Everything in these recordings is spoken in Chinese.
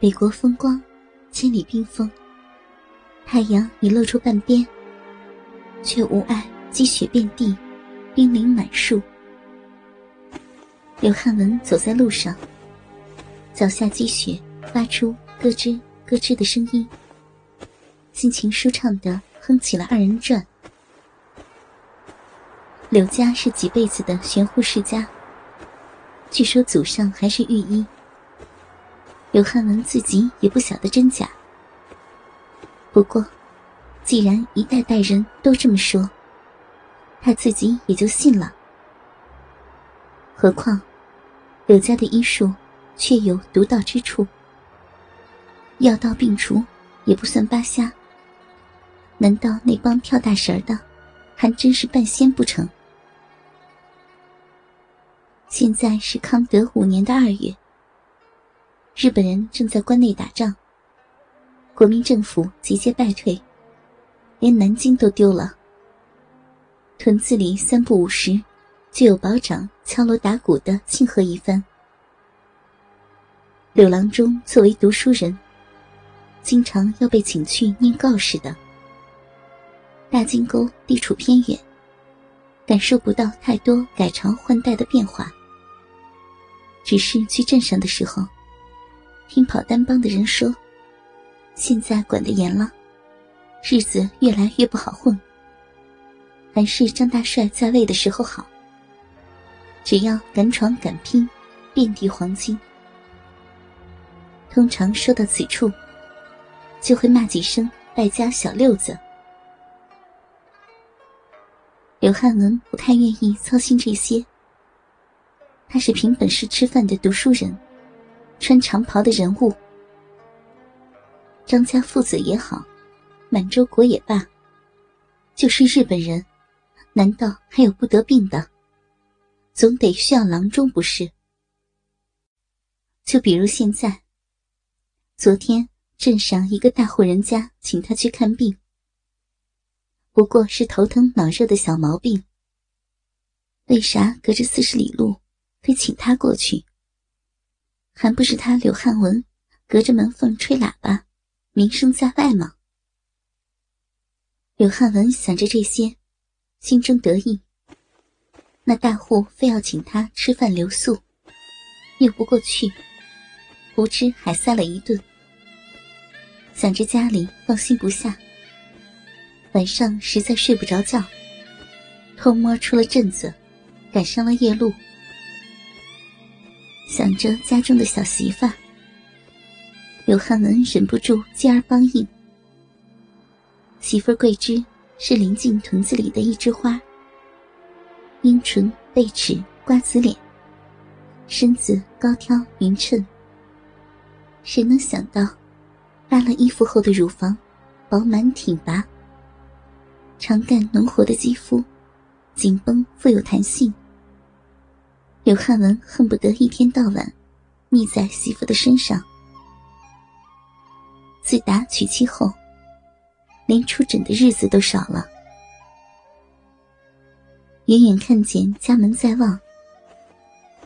北国风光，千里冰封。太阳已露出半边，却无碍积雪遍地，冰凌满树。刘汉文走在路上，脚下积雪发出咯吱咯吱的声音，心情舒畅的哼起了二人转。刘家是几辈子的玄户世家，据说祖上还是御医。刘汉文自己也不晓得真假，不过，既然一代代人都这么说，他自己也就信了。何况，柳家的医术确有独到之处，药到病除，也不算扒瞎。难道那帮跳大神的，还真是半仙不成？现在是康德五年的二月。日本人正在关内打仗，国民政府节节败退，连南京都丢了。屯子里三不五时，就有保长敲锣打鼓的庆贺一番。柳郎中作为读书人，经常要被请去念告示的。大金沟地处偏远，感受不到太多改朝换代的变化，只是去镇上的时候。听跑单帮的人说，现在管得严了，日子越来越不好混。还是张大帅在位的时候好。只要敢闯敢拼，遍地黄金。通常说到此处，就会骂几声败家小六子。刘汉文不太愿意操心这些，他是凭本事吃饭的读书人。穿长袍的人物，张家父子也好，满洲国也罢，就是日本人，难道还有不得病的？总得需要郎中不是？就比如现在，昨天镇上一个大户人家请他去看病，不过是头疼脑热的小毛病，为啥隔着四十里路，非请他过去？还不是他刘汉文隔着门缝吹喇叭，名声在外吗？刘汉文想着这些，心中得意。那大户非要请他吃饭留宿，拗不过去，胡吃海塞了一顿。想着家里放心不下，晚上实在睡不着觉，偷摸出了镇子，赶上了夜路。想着家中的小媳妇，刘汉文忍不住接而帮应。媳妇桂枝是临近屯子里的一枝花，樱唇背齿瓜子脸，身子高挑匀称。谁能想到，扒了衣服后的乳房饱满挺拔，长干浓活的肌肤，紧绷富有弹性。柳汉文恨不得一天到晚腻在媳妇的身上。自打娶妻后，连出诊的日子都少了。远远看见家门在望，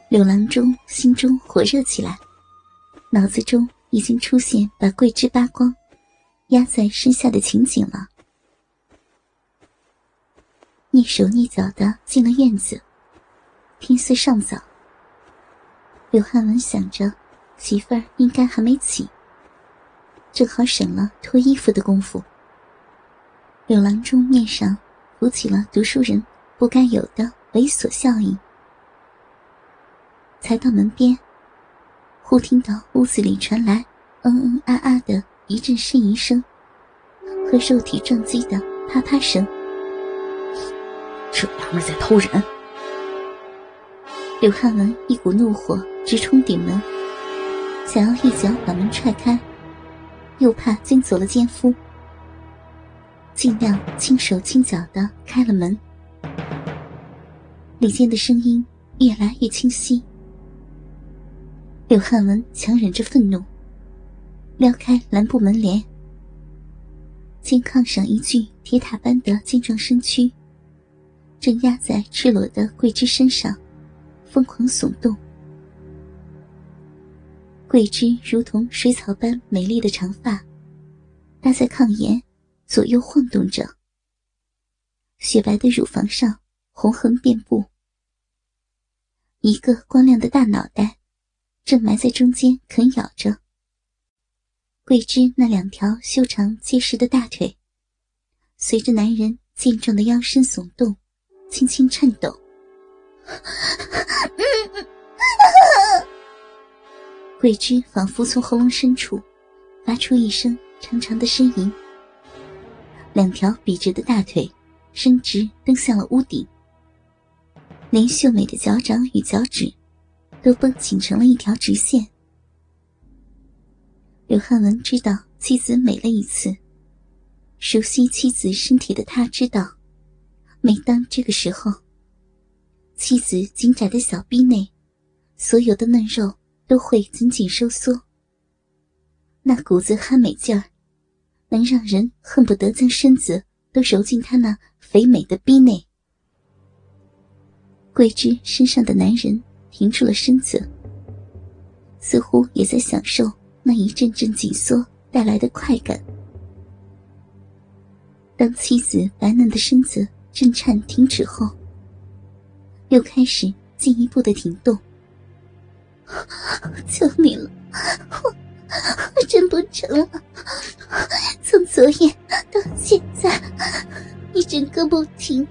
柳郎中心中火热起来，脑子中已经出现把桂枝扒光、压在身下的情景了。蹑手蹑脚的进了院子。天色尚早，刘汉文想着，媳妇儿应该还没起，正好省了脱衣服的功夫。柳郎中面上浮起了读书人不该有的猥琐笑意。才到门边，忽听到屋子里传来嗯嗯啊啊的一阵呻吟声，和肉体撞击的啪啪声。这娘们在偷人！刘汉文一股怒火直冲顶门，想要一脚把门踹开，又怕惊走了奸夫，尽量轻手轻脚的开了门。里间的声音越来越清晰。柳汉文强忍着愤怒，撩开蓝布门帘，见炕上一具铁塔般的健壮身躯，正压在赤裸的桂枝身上，疯狂耸动。桂枝如同水草般美丽的长发，搭在炕沿，左右晃动着。雪白的乳房上红痕遍布，一个光亮的大脑袋正埋在中间啃咬着。桂枝那两条修长结实的大腿，随着男人健壮的腰身耸动，轻轻颤抖。桂枝仿佛从喉咙深处发出一声长长的呻吟，两条笔直的大腿伸直蹬向了屋顶，连秀美的脚掌与脚趾都绷紧成了一条直线。刘汉文知道妻子美了一次，熟悉妻子身体的他知道，每当这个时候，妻子紧窄的小臂内所有的嫩肉。都会紧紧收缩，那股子憨美劲儿，能让人恨不得将身子都揉进他那肥美的逼内。桂枝身上的男人停住了身子，似乎也在享受那一阵阵紧缩带来的快感。当妻子白嫩的身子震颤停止后，又开始进一步的停动。求你了，我我真不成了。从昨夜到现在，一整个不停，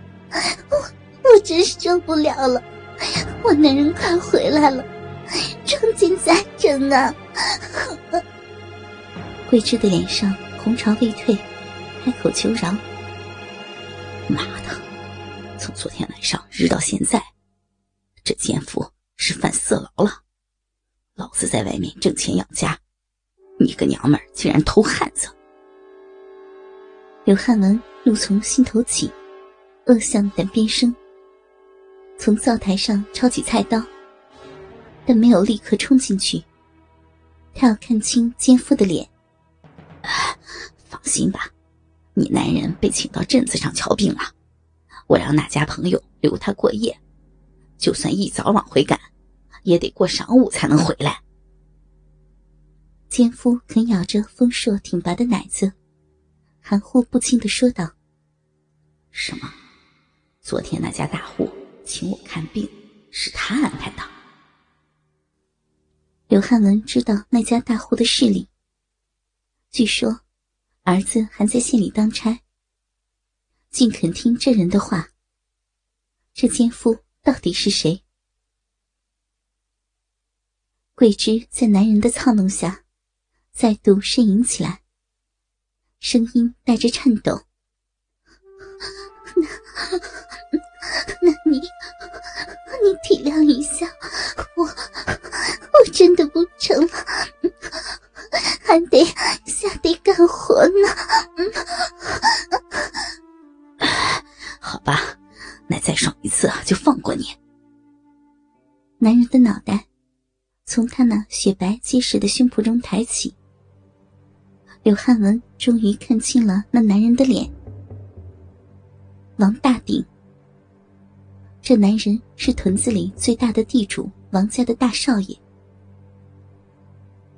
我我真受不了了。我男人快回来了，庄金在整呢。桂枝的脸上红潮未退，开口求饶：“妈的，从昨天晚上日到现在，这奸夫是犯色牢了。”老子在外面挣钱养家，你个娘们儿竟然偷汉子！刘汉文怒从心头起，恶向胆边生。从灶台上抄起菜刀，但没有立刻冲进去。他要看清奸夫的脸。放心吧，你男人被请到镇子上瞧病了，我让那家朋友留他过夜，就算一早往回赶。也得过晌午才能回来。奸夫啃咬着丰硕挺拔的奶子，含糊不清的说道：“什么？昨天那家大户请我看病，是他安排的？”刘汉文知道那家大户的势力。据说，儿子还在县里当差。竟肯听这人的话。这奸夫到底是谁？桂枝在男人的操弄下，再度呻吟起来，声音带着颤抖：“ 那，那你，你体谅一下。实的胸脯中抬起，柳汉文终于看清了那男人的脸。王大鼎，这男人是屯子里最大的地主王家的大少爷。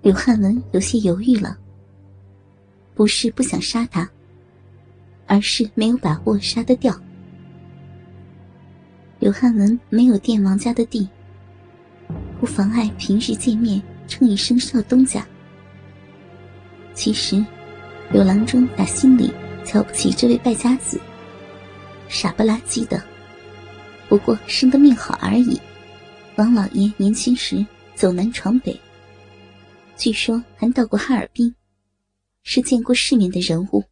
柳汉文有些犹豫了，不是不想杀他，而是没有把握杀得掉。柳汉文没有垫王家的地。不妨碍平日见面称一声少东家。其实，柳郎中打心里瞧不起这位败家子，傻不拉几的，不过生的命好而已。王老爷年轻时走南闯北，据说还到过哈尔滨，是见过世面的人物。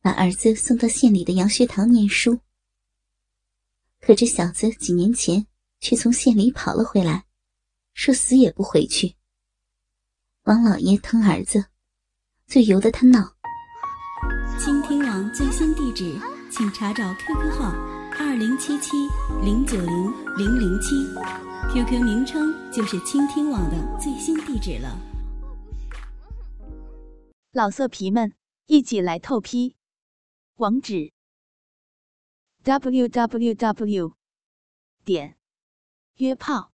把儿子送到县里的洋学堂念书，可这小子几年前。却从县里跑了回来，说死也不回去。王老爷疼儿子，就由得他闹。倾听网最新地址，请查找 QQ 号二零七七零九零零零七，QQ 名称就是倾听网的最新地址了。老色皮们，一起来透批！网址：w w w 点约炮